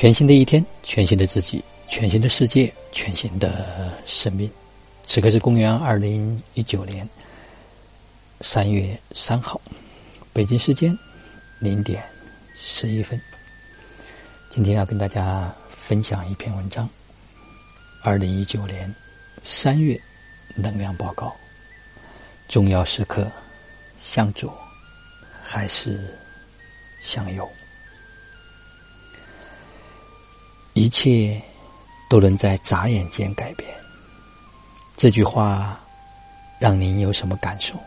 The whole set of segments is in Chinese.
全新的一天，全新的自己，全新的世界，全新的生命。此刻是公元二零一九年三月三号，北京时间零点十一分。今天要跟大家分享一篇文章：二零一九年三月能量报告。重要时刻，向左还是向右？一切都能在眨眼间改变。这句话让您有什么感受？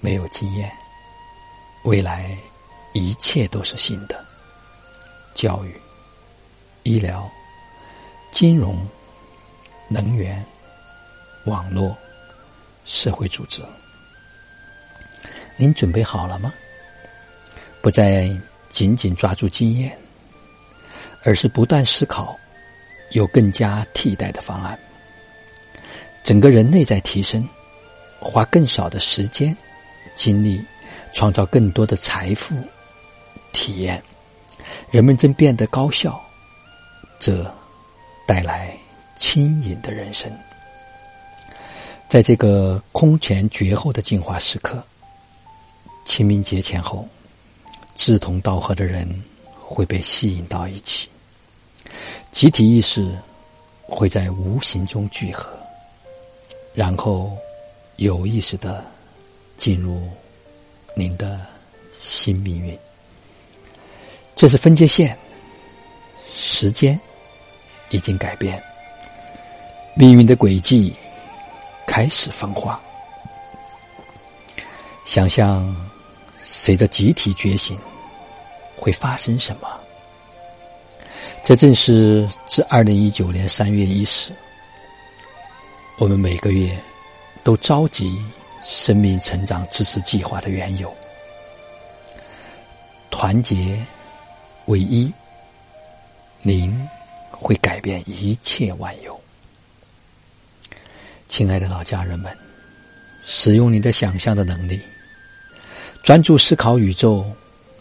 没有经验，未来一切都是新的。教育、医疗、金融、能源、网络、社会组织，您准备好了吗？不再紧紧抓住经验。而是不断思考，有更加替代的方案。整个人类在提升，花更少的时间、精力，创造更多的财富、体验。人们正变得高效，这带来轻盈的人生。在这个空前绝后的进化时刻，清明节前后，志同道合的人会被吸引到一起。集体意识会在无形中聚合，然后有意识的进入您的新命运。这是分界线，时间已经改变，命运的轨迹开始分化。想象随着集体觉醒会发生什么？这正是自二零一九年三月伊始，我们每个月都召集生命成长支持计划的缘由。团结唯一，您会改变一切万有。亲爱的老家人们，使用你的想象的能力，专注思考宇宙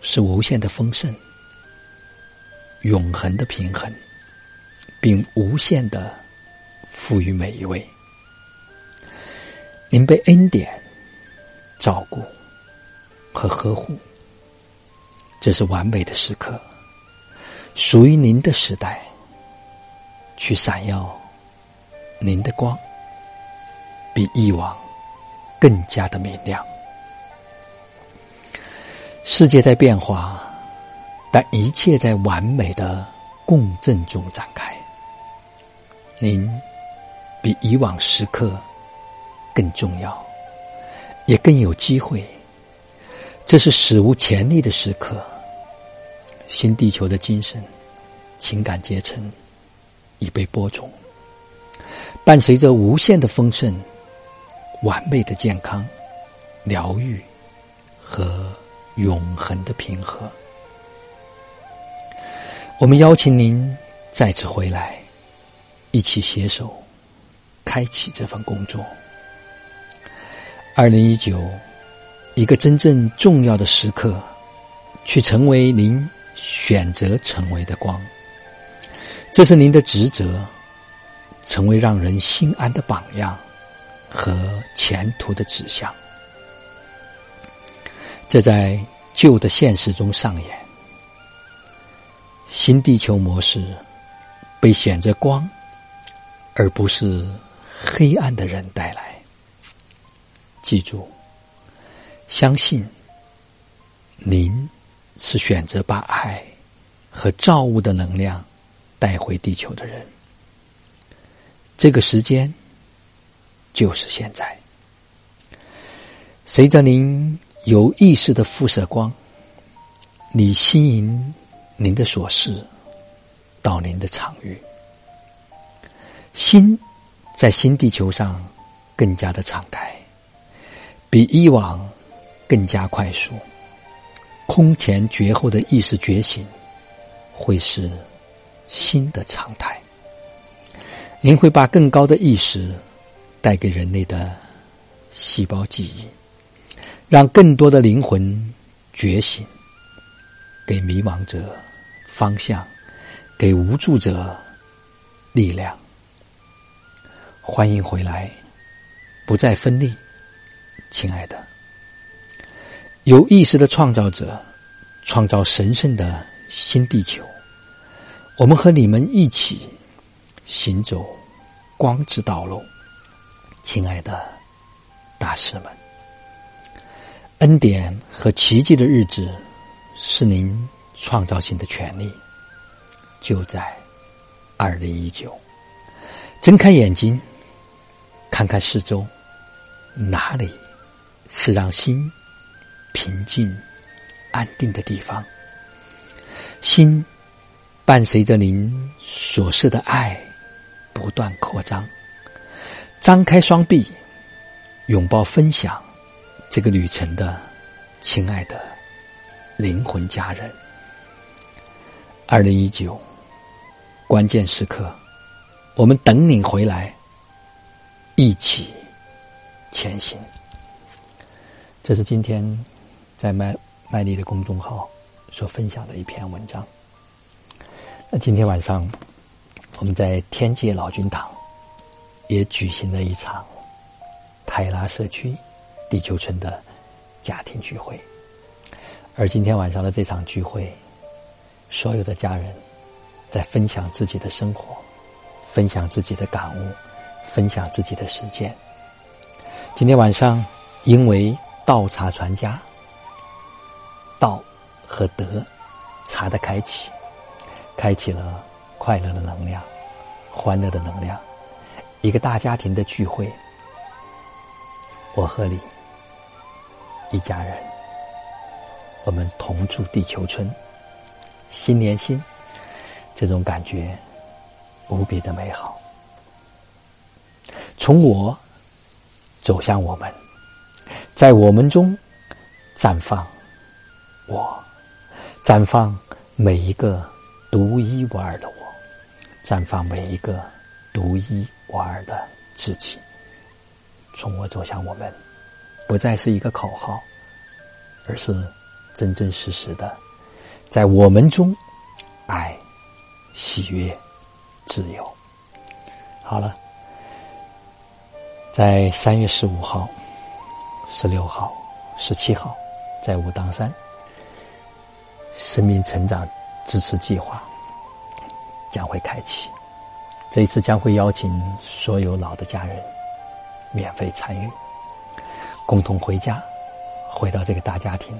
是无限的丰盛。永恒的平衡，并无限的赋予每一位。您被恩典照顾和呵护，这是完美的时刻，属于您的时代。去闪耀您的光，比以往更加的明亮。世界在变化。但一切在完美的共振中展开。您比以往时刻更重要，也更有机会。这是史无前例的时刻。新地球的精神、情感阶层已被播种，伴随着无限的丰盛、完美的健康、疗愈和永恒的平和。我们邀请您再次回来，一起携手开启这份工作。二零一九，一个真正重要的时刻，去成为您选择成为的光。这是您的职责，成为让人心安的榜样和前途的指向。这在旧的现实中上演。新地球模式被选择光，而不是黑暗的人带来。记住，相信您是选择把爱和造物的能量带回地球的人。这个时间就是现在。随着您有意识的辐射光，你吸引。您的所事到您的场域，心在新地球上更加的敞开，比以往更加快速。空前绝后的意识觉醒会是新的常态。您会把更高的意识带给人类的细胞记忆，让更多的灵魂觉醒。给迷茫者方向给无助者力量。欢迎回来，不再分离，亲爱的。有意识的创造者，创造神圣的新地球。我们和你们一起行走光之道路，亲爱的大师们。恩典和奇迹的日子是您创造性的权利，就在二零一九。睁开眼睛，看看四周，哪里是让心平静、安定的地方？心伴随着您所示的爱不断扩张。张开双臂，拥抱分享。这个旅程的亲爱的灵魂家人，二零一九关键时刻，我们等你回来，一起前行。这是今天在麦麦丽的公众号所分享的一篇文章。那今天晚上我们在天界老君堂也举行了一场泰拉社区。地球村的家庭聚会，而今天晚上的这场聚会，所有的家人在分享自己的生活，分享自己的感悟，分享自己的实践。今天晚上，因为道茶传家，道和德茶的开启，开启了快乐的能量，欢乐的能量，一个大家庭的聚会，我和你。一家人，我们同住地球村，心连心，这种感觉无比的美好。从我走向我们，在我们中绽放我，绽放每一个独一无二的我，绽放每一个独一无二的自己。从我走向我们。不再是一个口号，而是真真实实的，在我们中，爱、喜悦、自由。好了，在三月十五号、十六号、十七号，在武当山生命成长支持计划将会开启。这一次将会邀请所有老的家人免费参与。共同回家，回到这个大家庭